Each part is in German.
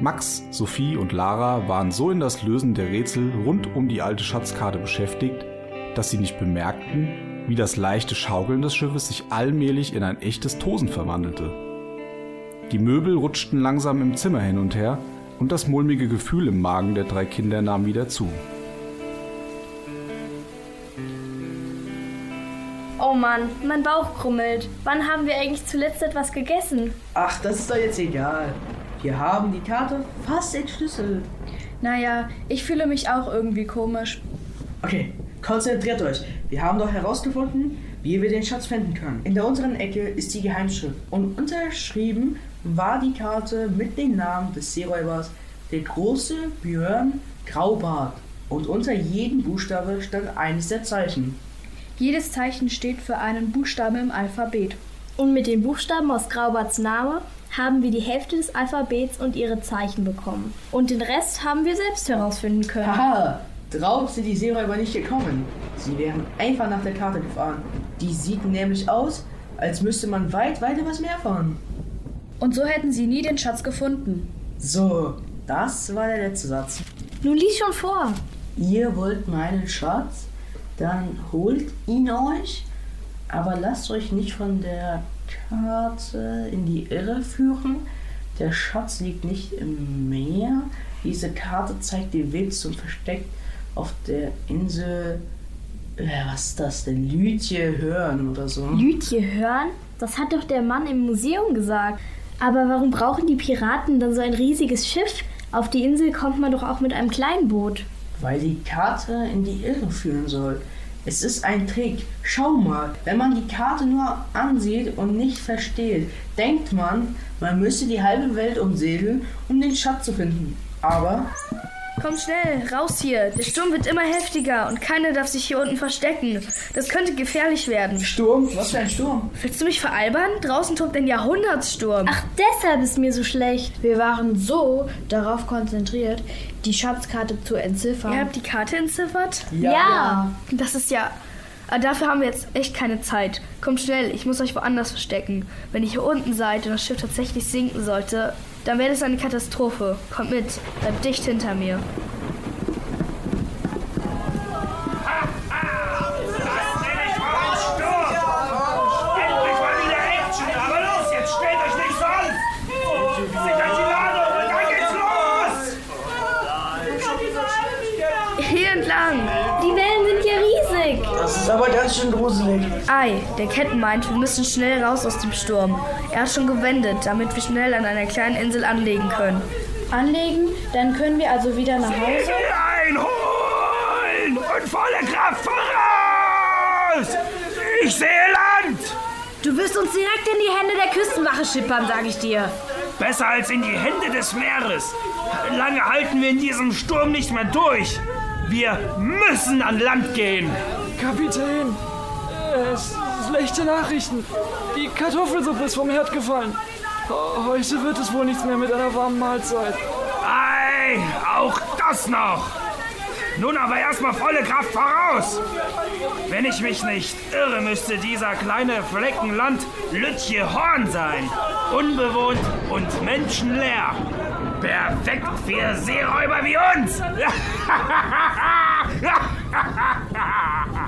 Max, Sophie und Lara waren so in das Lösen der Rätsel rund um die alte Schatzkarte beschäftigt, dass sie nicht bemerkten, wie das leichte Schaukeln des Schiffes sich allmählich in ein echtes Tosen verwandelte. Die Möbel rutschten langsam im Zimmer hin und her und das mulmige Gefühl im Magen der drei Kinder nahm wieder zu. Oh Mann, mein Bauch krummelt. Wann haben wir eigentlich zuletzt etwas gegessen? Ach, das ist doch jetzt egal. Wir haben die Karte fast entschlüsselt. Naja, ich fühle mich auch irgendwie komisch. Okay, konzentriert euch. Wir haben doch herausgefunden, wie wir den Schatz finden können. In der unteren Ecke ist die Geheimschrift und unterschrieben war die Karte mit dem Namen des Seeräubers, der große Björn Graubart. Und unter jedem Buchstabe stand eines der Zeichen. Jedes Zeichen steht für einen Buchstaben im Alphabet. Und mit den Buchstaben aus Graubarts Name haben wir die Hälfte des Alphabets und ihre Zeichen bekommen. Und den Rest haben wir selbst herausfinden können. Haha, drauf sind die Seeräuber nicht gekommen. Sie wären einfach nach der Karte gefahren. Die sieht nämlich aus, als müsste man weit, weit übers Meer fahren. Und so hätten sie nie den Schatz gefunden. So, das war der letzte Satz. Nun lies schon vor. Ihr wollt meinen Schatz? Dann holt ihn euch, aber lasst euch nicht von der Karte in die Irre führen. Der Schatz liegt nicht im Meer. Diese Karte zeigt den Weg zum Versteck auf der Insel. Äh, was ist das denn? Lütje hören oder so. Lütje hören? Das hat doch der Mann im Museum gesagt. Aber warum brauchen die Piraten dann so ein riesiges Schiff? Auf die Insel kommt man doch auch mit einem kleinen Boot. Weil die Karte in die Irre führen soll. Es ist ein Trick. Schau mal, wenn man die Karte nur ansieht und nicht versteht, denkt man, man müsste die halbe Welt umsegeln, um den Schatz zu finden. Aber Komm schnell, raus hier. Der Sturm wird immer heftiger und keiner darf sich hier unten verstecken. Das könnte gefährlich werden. Sturm? Was für ein Sturm? Willst du mich veralbern? Draußen tobt ein Jahrhundertsturm. Ach, deshalb ist mir so schlecht. Wir waren so darauf konzentriert, die Schatzkarte zu entziffern. Ihr habt die Karte entziffert? Ja. Das ist ja. Aber dafür haben wir jetzt echt keine Zeit. Kommt schnell, ich muss euch woanders verstecken. Wenn ihr hier unten seid und das Schiff tatsächlich sinken sollte, dann wäre das eine Katastrophe. Kommt mit, bleibt dicht hinter mir. Ist aber ganz schön gruselig. Ei, der Ketten meint, wir müssen schnell raus aus dem Sturm. Er hat schon gewendet, damit wir schnell an einer kleinen Insel anlegen können. Anlegen, dann können wir also wieder nach Hause. Einholen und volle Kraft voraus. Ich sehe Land. Du wirst uns direkt in die Hände der Küstenwache schippern, sag ich dir. Besser als in die Hände des Meeres. Lange halten wir in diesem Sturm nicht mehr durch. Wir müssen an Land gehen. Kapitän, äh, schlechte Nachrichten. Die Kartoffelsuppe ist vom Herd gefallen. Heute wird es wohl nichts mehr mit einer warmen Mahlzeit. Ei, auch das noch. Nun aber erstmal volle Kraft voraus. Wenn ich mich nicht irre, müsste dieser kleine Flecken Land Lütje Horn sein. Unbewohnt und menschenleer. Perfekt für Seeräuber wie uns.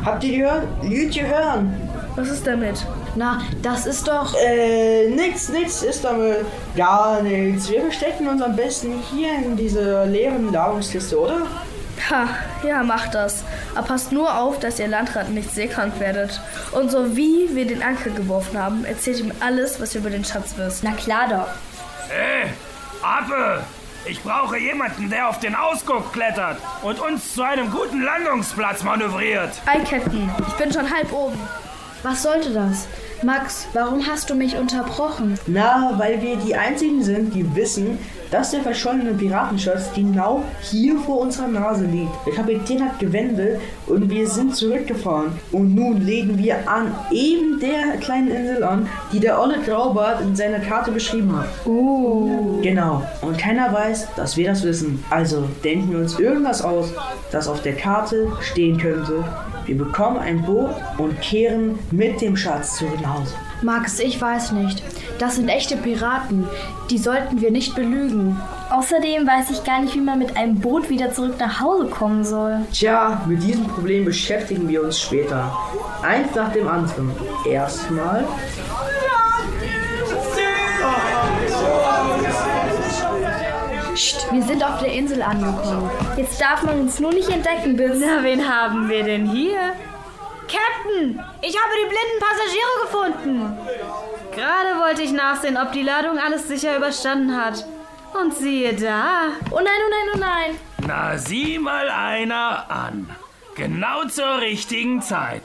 Habt ihr gehört? Lütje hören. Was ist damit? Na, das ist doch. Äh, nix, nix ist damit. Gar nichts. Wir verstecken uns am besten hier in diese leeren Ladungskiste, oder? Ha, ja, macht das. Aber passt nur auf, dass ihr Landratten nicht seekrank werdet. Und so wie wir den Anker geworfen haben, erzählt ihm alles, was ihr über den Schatz wisst. Na klar doch. Hey, Ape! Ich brauche jemanden, der auf den Ausguck klettert und uns zu einem guten Landungsplatz manövriert. Ei, Captain, ich bin schon halb oben. Was sollte das? Max, warum hast du mich unterbrochen? Na, weil wir die einzigen sind, die wissen, dass der verschollene Piratenschatz genau hier vor unserer Nase liegt. Der Kapitän hat gewendet und wir sind zurückgefahren. Und nun legen wir an eben der kleinen Insel an, die der olle Graubart in seiner Karte beschrieben hat. Uh. Genau. Und keiner weiß, dass wir das wissen. Also denken wir uns irgendwas aus, das auf der Karte stehen könnte. Wir bekommen ein Boot und kehren mit dem Schatz zurück nach Hause. Max, ich weiß nicht. Das sind echte Piraten. Die sollten wir nicht belügen. Außerdem weiß ich gar nicht, wie man mit einem Boot wieder zurück nach Hause kommen soll. Tja, mit diesem Problem beschäftigen wir uns später. Eins nach dem anderen. Erstmal. Psst, wir sind auf der Insel angekommen. Jetzt darf man uns nur nicht entdecken, bis... Na, wen haben wir denn hier? Captain, ich habe die blinden Passagiere gefunden. Gerade wollte ich nachsehen, ob die Ladung alles sicher überstanden hat. Und siehe da. Oh nein, oh nein, oh nein. Na, sieh mal einer an. Genau zur richtigen Zeit.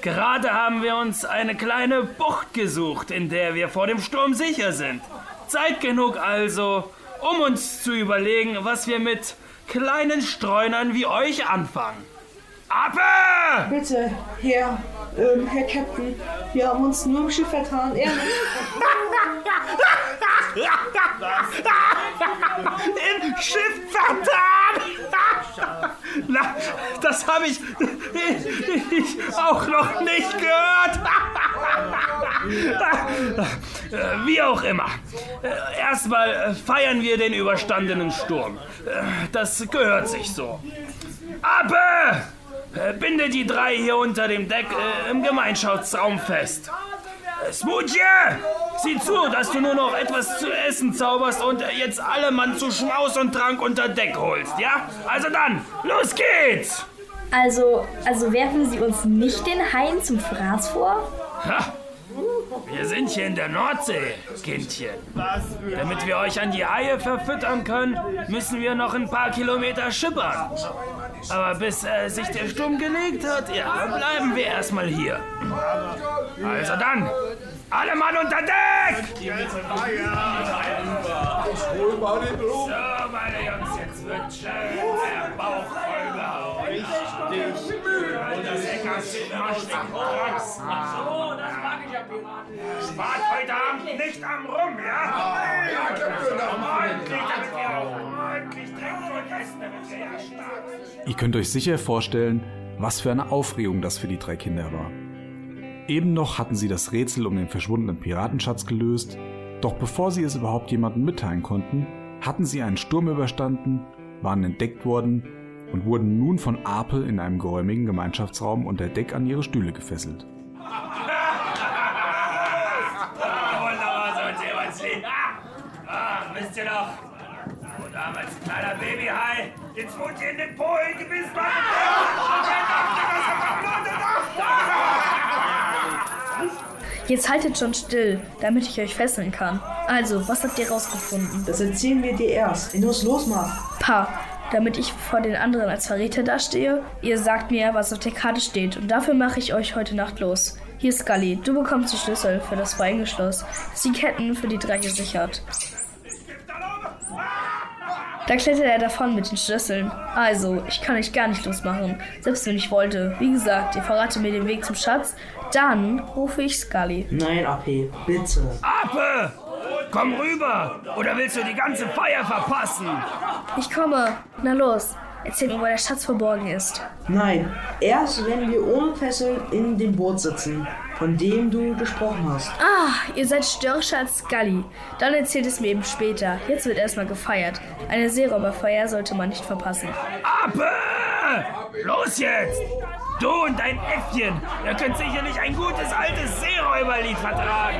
Gerade haben wir uns eine kleine Bucht gesucht, in der wir vor dem Sturm sicher sind. Zeit genug also, um uns zu überlegen, was wir mit kleinen Streunern wie euch anfangen. Appe! Bitte, Herr, ähm, Herr Captain, wir haben uns nur im Schiff vertan. Er Im Schiff vertan! Na, das habe ich, ich auch noch nicht gehört. Wie auch immer. Erstmal feiern wir den überstandenen Sturm. Das gehört sich so. Appe! Binde die drei hier unter dem Deck äh, im Gemeinschaftsraum fest. Smoothie! Sieh zu, dass du nur noch etwas zu essen zauberst und jetzt alle Mann zu Schmaus und Trank unter Deck holst, ja? Also dann, los geht's! Also, also werfen Sie uns nicht den Haien zum Fraß vor? Ha! Wir sind hier in der Nordsee, Kindchen. Damit wir euch an die Haie verfüttern können, müssen wir noch ein paar Kilometer schippern. Aber bis äh, sich der Sturm gelegt hat, ja, bleiben wir erstmal hier. Also dann, alle Mann unter Deck! So, meine Jungs, jetzt wird schön der Bauch vollgehauen. Richtig So, das mag ich ja Piraten. Spart heute Abend nicht am Rum, ja? Ja, Ordentlich, damit wir auch. Ordentlich trinken und essen, damit wir ja stark sind. Ihr könnt euch sicher vorstellen, was für eine Aufregung das für die drei Kinder war. Eben noch hatten sie das Rätsel um den verschwundenen Piratenschatz gelöst, doch bevor sie es überhaupt jemandem mitteilen konnten, hatten sie einen Sturm überstanden, waren entdeckt worden und wurden nun von Ape in einem geräumigen Gemeinschaftsraum unter Deck an ihre Stühle gefesselt. Wunderbar, so ein Seemannslied. Ah, wisst ihr noch, wo damals ein kleiner Babyhai den Smoothie in den Polen gebissen Jetzt haltet schon still, damit ich euch fesseln kann. Also, was habt ihr rausgefunden? Das erzählen wir dir erst. Wenn du es losmachst. Pa, damit ich vor den anderen als Verräter dastehe. Ihr sagt mir, was auf der Karte steht und dafür mache ich euch heute Nacht los. Hier ist Scully, du bekommst die Schlüssel für das Freigeschloss, das die Ketten für die drei gesichert. Da klettert er davon mit den Schlüsseln. Also, ich kann euch gar nicht losmachen, selbst wenn ich wollte. Wie gesagt, ihr verratet mir den Weg zum Schatz, dann rufe ich Scully. Nein, AP, bitte. Ape! Komm rüber! Oder willst du die ganze Feier verpassen? Ich komme. Na los, erzähl mir, wo der Schatz verborgen ist. Nein, erst wenn wir ohne Fesseln in dem Boot sitzen, von dem du gesprochen hast. Ah, ihr seid störrischer als Scully. Dann erzählt es mir eben später. Jetzt wird erstmal gefeiert. Eine Seeräuberfeier sollte man nicht verpassen. Ape! Los jetzt! Du und dein Äffchen, ihr könnt sicherlich ein gutes altes Seeräuberlied vertragen.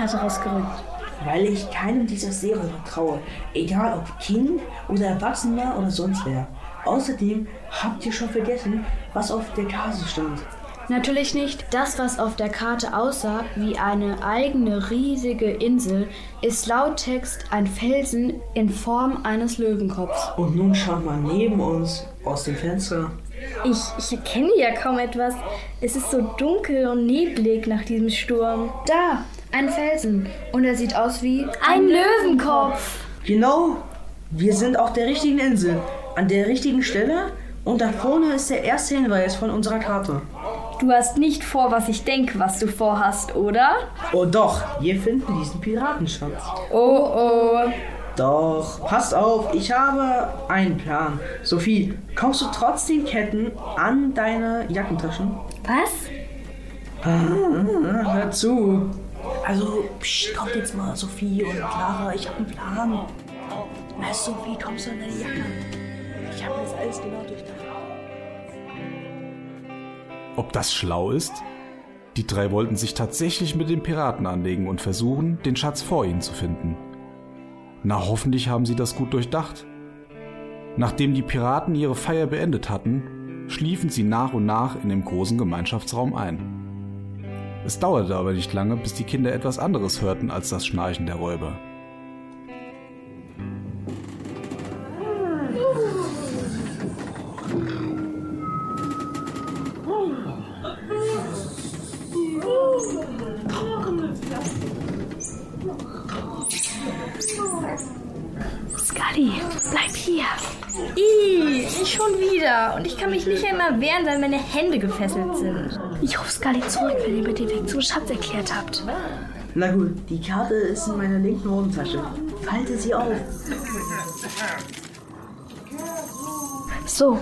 Karte rausgerückt? Weil ich keinem dieser Seeräuber traue. Egal ob Kind oder Erwachsener oder sonst wer. Außerdem habt ihr schon vergessen, was auf der Karte stand. Natürlich nicht. Das, was auf der Karte aussah wie eine eigene riesige Insel, ist laut Text ein Felsen in Form eines Löwenkopfs. Und nun schaut mal neben uns aus dem Fenster. Ich, ich erkenne ja kaum etwas. Es ist so dunkel und neblig nach diesem Sturm. Da, ein Felsen. Und er sieht aus wie Ein Löwenkopf. Genau, wir sind auf der richtigen Insel, an der richtigen Stelle und da vorne ist der erste Hinweis von unserer Karte. Du hast nicht vor, was ich denke, was du vorhast, oder? Oh doch, wir finden diesen Piratenschatz. Oh oh. Doch, passt auf, ich habe einen Plan. Sophie, kommst du trotz den Ketten an deine Jackentaschen? Was? Ah, hör zu. Also, psch, kommt jetzt mal, Sophie und Clara, ich habe einen Plan. Na, Sophie, kommst du an deine Jacke? Ich habe das alles genau durchdacht. Ob das schlau ist? Die drei wollten sich tatsächlich mit den Piraten anlegen und versuchen, den Schatz vor ihnen zu finden. Na, hoffentlich haben sie das gut durchdacht. Nachdem die Piraten ihre Feier beendet hatten, schliefen sie nach und nach in dem großen Gemeinschaftsraum ein. Es dauerte aber nicht lange, bis die Kinder etwas anderes hörten als das Schnarchen der Räuber. Scully, bleib hier. Ih, ich schon wieder. Und ich kann mich nicht einmal wehren, weil meine Hände gefesselt sind. Ich rufe Scully zurück, wenn ihr mir den Weg zum Schatz erklärt habt. Na gut, die Karte ist in meiner linken Hosentasche. Falte sie auf. So,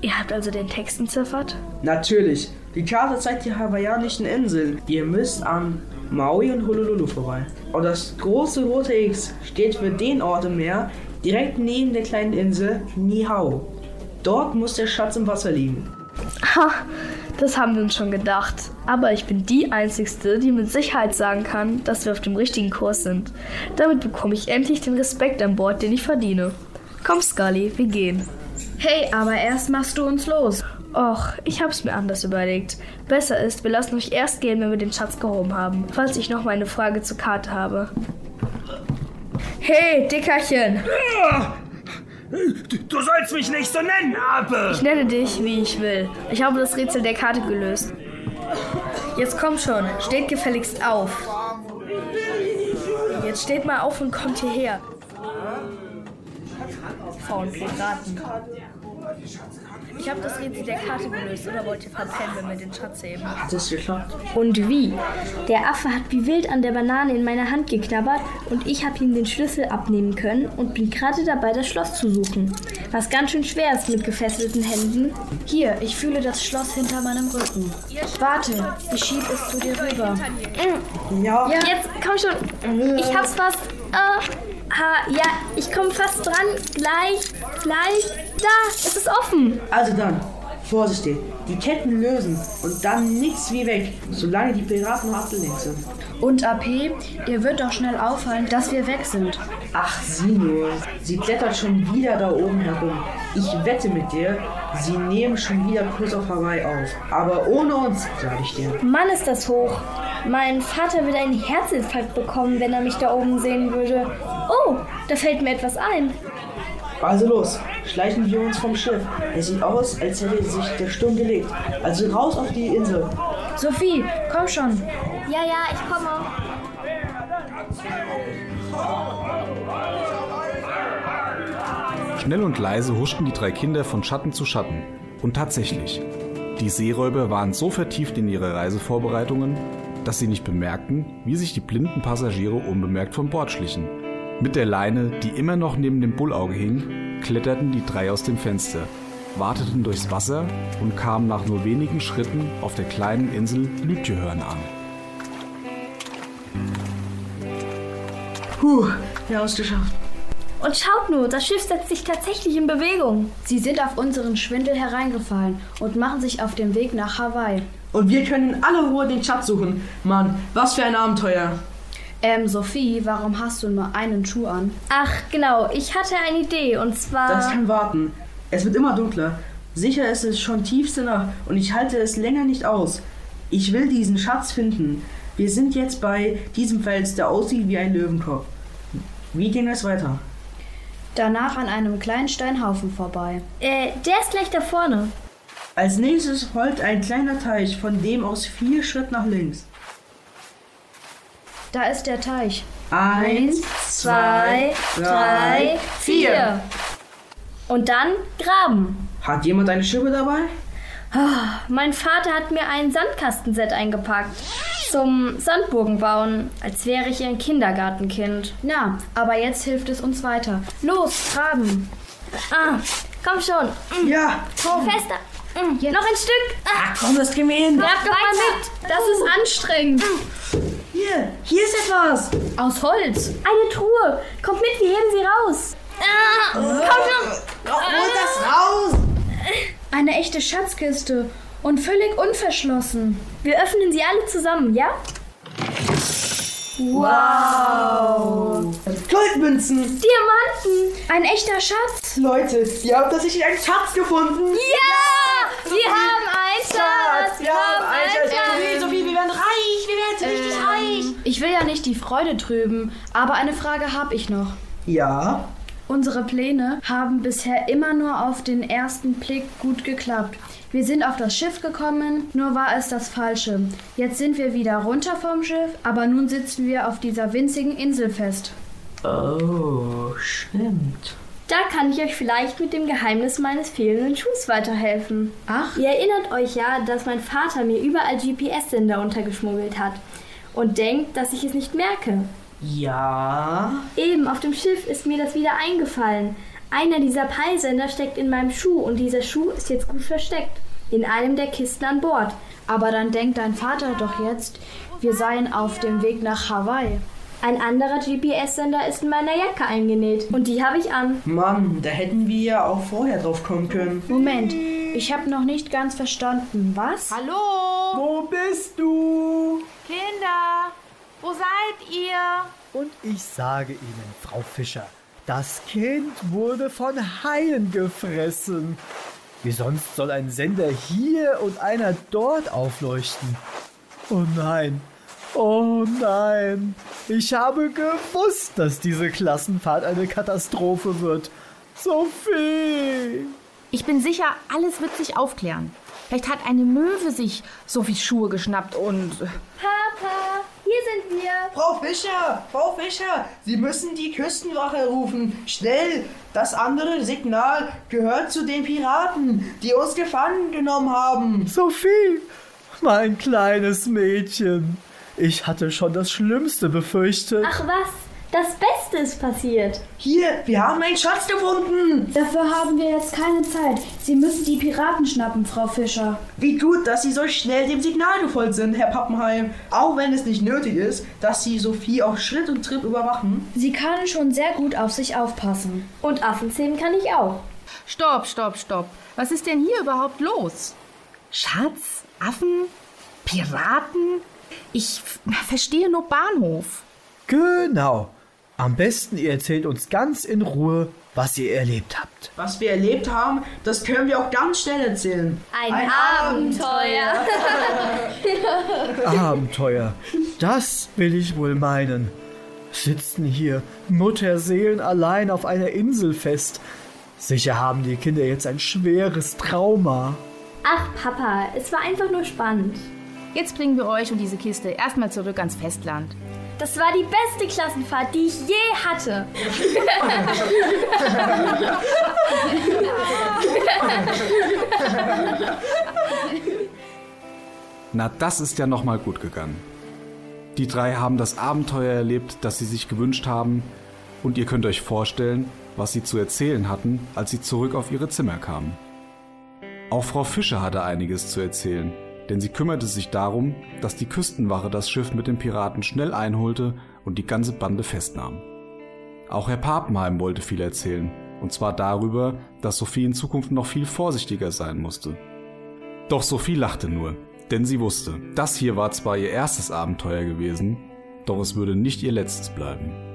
ihr habt also den Text entziffert? Natürlich. Die Karte zeigt die hawaiianischen Inseln. Ihr müsst an Maui und Honolulu vorbei. Und das große rote X steht für den Ort im Meer, direkt neben der kleinen Insel Nihau. Dort muss der Schatz im Wasser liegen. Ha, das haben wir uns schon gedacht. Aber ich bin die Einzigste, die mit Sicherheit sagen kann, dass wir auf dem richtigen Kurs sind. Damit bekomme ich endlich den Respekt an Bord, den ich verdiene. Komm, Scully, wir gehen. Hey, aber erst machst du uns los. Och, ich hab's mir anders überlegt. Besser ist, wir lassen euch erst gehen, wenn wir den Schatz gehoben haben. Falls ich noch mal eine Frage zur Karte habe. Hey, Dickerchen! Du, sollst mich nicht so nennen, Ape! Ich nenne dich, wie ich will. Ich habe das Rätsel der Karte gelöst. Jetzt kommt schon, steht gefälligst auf. Jetzt steht mal auf und kommt hierher. Faulen Piraten. Ich habe das Rätsel der Karte gelöst, oder wollt ihr verpennen, wenn wir den Schatz heben? Hat es geklappt? Und wie? Der Affe hat wie wild an der Banane in meiner Hand geknabbert und ich habe ihm den Schlüssel abnehmen können und bin gerade dabei, das Schloss zu suchen. Was ganz schön schwer ist mit gefesselten Händen. Hier, ich fühle das Schloss hinter meinem Rücken. Warte, ich schieb es zu dir rüber. Ja. Jetzt komm schon. Ich hab's fast. Äh, ha, ja, ich komme fast dran. Gleich, gleich. Da, es ist offen. Also dann, vorsichtig. Die Ketten lösen und dann nichts wie weg, solange die Piraten noch abgelenkt sind. Und AP, ihr wird doch schnell auffallen, dass wir weg sind. Ach, sieh nur. Sie klettert schon wieder da oben herum. Ich wette mit dir, sie nehmen schon wieder Kurs auf Hawaii auf. Aber ohne uns, sag ich dir. Mann, ist das hoch. Mein Vater würde einen Herzinfarkt bekommen, wenn er mich da oben sehen würde. Oh, da fällt mir etwas ein. Also los, schleichen wir uns vom Schiff. Es sieht aus, als hätte sich der Sturm gelegt. Also raus auf die Insel. Sophie, komm schon. Ja, ja, ich komme. Schnell und leise huschten die drei Kinder von Schatten zu Schatten. Und tatsächlich, die Seeräuber waren so vertieft in ihre Reisevorbereitungen, dass sie nicht bemerkten, wie sich die blinden Passagiere unbemerkt von Bord schlichen. Mit der Leine, die immer noch neben dem Bullauge hing, kletterten die drei aus dem Fenster, warteten durchs Wasser und kamen nach nur wenigen Schritten auf der kleinen Insel Lütjehörn an. Puh, wir haben es geschafft. Und schaut nur, das Schiff setzt sich tatsächlich in Bewegung. Sie sind auf unseren Schwindel hereingefallen und machen sich auf den Weg nach Hawaii. Und wir können in aller Ruhe den Schatz suchen. Mann, was für ein Abenteuer. Ähm, Sophie, warum hast du nur einen Schuh an? Ach, genau, ich hatte eine Idee und zwar. Das kann warten. Es wird immer dunkler. Sicher ist es schon tiefste Nacht und ich halte es länger nicht aus. Ich will diesen Schatz finden. Wir sind jetzt bei diesem Fels, der aussieht wie ein Löwenkopf. Wie wir es weiter? Danach an einem kleinen Steinhaufen vorbei. Äh, der ist gleich da vorne. Als nächstes folgt ein kleiner Teich, von dem aus vier Schritt nach links. Da ist der Teich. Eins, Zwei, drei, vier. Und dann graben. Hat jemand eine Schippe dabei? Ah, Mein Vater hat mir ein Sandkastenset eingepackt. Zum Sandburgen bauen, als wäre ich ein Kindergartenkind. Na, aber jetzt hilft es uns weiter. Los, graben. Ah, komm schon. Mm, Ja, komm. Fester. Mm, noch ein Stück. Ah, Ach komm, das Gemein. grab doch mal mit. Das ist anstrengend. Hier, hier ist etwas. Aus Holz. Eine Truhe. Kommt mit, wir heben sie raus. Ah, komm schon. Hol das raus. Eine echte Schatzkiste. Und völlig unverschlossen. Wir öffnen sie alle zusammen, ja? Goldmünzen. Diamanten. Ein echter Schatz. Leute, ihr habt tatsächlich einen Schatz gefunden. Ja! Die Freude trüben, aber eine Frage habe ich noch. Ja. Unsere Pläne haben bisher immer nur auf den ersten Blick gut geklappt. Wir sind auf das Schiff gekommen, nur war es das Falsche. Jetzt sind wir wieder runter vom Schiff, aber nun sitzen wir auf dieser winzigen Insel fest. Oh, stimmt. Da kann ich euch vielleicht mit dem Geheimnis meines fehlenden Schuhs weiterhelfen. Ach, Ihr erinnert euch ja, dass mein Vater mir überall GPS-Sender untergeschmuggelt hat und denkt, dass ich es nicht merke. Ja. Eben auf dem Schiff ist mir das wieder eingefallen. Einer dieser Peilsender steckt in meinem Schuh und dieser Schuh ist jetzt gut versteckt. In einem der Kisten an Bord. aber dann denkt dein Vater doch jetzt, wir seien auf dem Weg nach Hawaii. Ein anderer GPS-Sender ist in meiner Jacke eingenäht und die habe ich an. Mann, da hätten wir ja auch vorher drauf kommen können. Moment, ich habe noch nicht ganz verstanden. Was? Hallo, Wo bist du? Kinder, wo seid ihr? Und ich sage Ihnen, Frau Fischer, das Kind wurde von Haien gefressen. Wie sonst soll ein Sender hier und einer dort aufleuchten? Oh nein, oh nein. Ich habe gewusst, dass diese Klassenfahrt eine Katastrophe wird. Sophie! Ich bin sicher, alles wird sich aufklären. Vielleicht hat eine Möwe sich Sophies Schuhe geschnappt und. Papa, hier sind wir. Frau Fischer, Frau Fischer, Sie müssen die Küstenwache rufen. Schnell! Das andere Signal gehört zu den Piraten, die uns gefangen genommen haben. Sophie, mein kleines Mädchen. Ich hatte schon das Schlimmste befürchtet. Ach was, das Beste ist passiert. Hier, wir haben einen Schatz gefunden. Dafür haben wir jetzt keine Zeit. Sie müssen die Piraten schnappen, Frau Fischer. Wie gut, dass Sie so schnell dem Signal gefolgt sind, Herr Pappenheim. Auch wenn es nicht nötig ist, dass Sie Sophie auf Schritt und Tritt überwachen. Sie kann schon sehr gut auf sich aufpassen. Und Affenzähmen kann ich auch. Stopp, stopp, stopp. Was ist denn hier überhaupt los? Schatz? Affen? Piraten? Ich verstehe nur Bahnhof. Genau. Am besten ihr erzählt uns ganz in Ruhe, was ihr erlebt habt. Was wir erlebt haben, das können wir auch ganz schnell erzählen. Ein, Abenteuer. Abenteuer. Das will ich wohl meinen. Sitzen hier Mutterseelen allein auf einer Insel fest. Sicher haben die Kinder jetzt ein schweres Trauma. Ach, Papa, es war einfach nur spannend. Jetzt bringen wir euch und diese Kiste erstmal zurück ans Festland. Das war die beste Klassenfahrt, die ich je hatte. Na, das ist ja nochmal gut gegangen. Die drei haben das Abenteuer erlebt, das sie sich gewünscht haben, und ihr könnt euch vorstellen, was sie zu erzählen hatten, als sie zurück auf ihre Zimmer kamen. Auch Frau Fischer hatte einiges zu erzählen, denn sie kümmerte sich darum, dass die Küstenwache das Schiff mit den Piraten schnell einholte und die ganze Bande festnahm. Auch Herr Papenheim wollte viel erzählen, und zwar darüber, dass Sophie in Zukunft noch viel vorsichtiger sein musste. Doch Sophie lachte nur, denn sie wusste, das hier war zwar ihr erstes Abenteuer gewesen, Doch es würde nicht ihr letztes bleiben.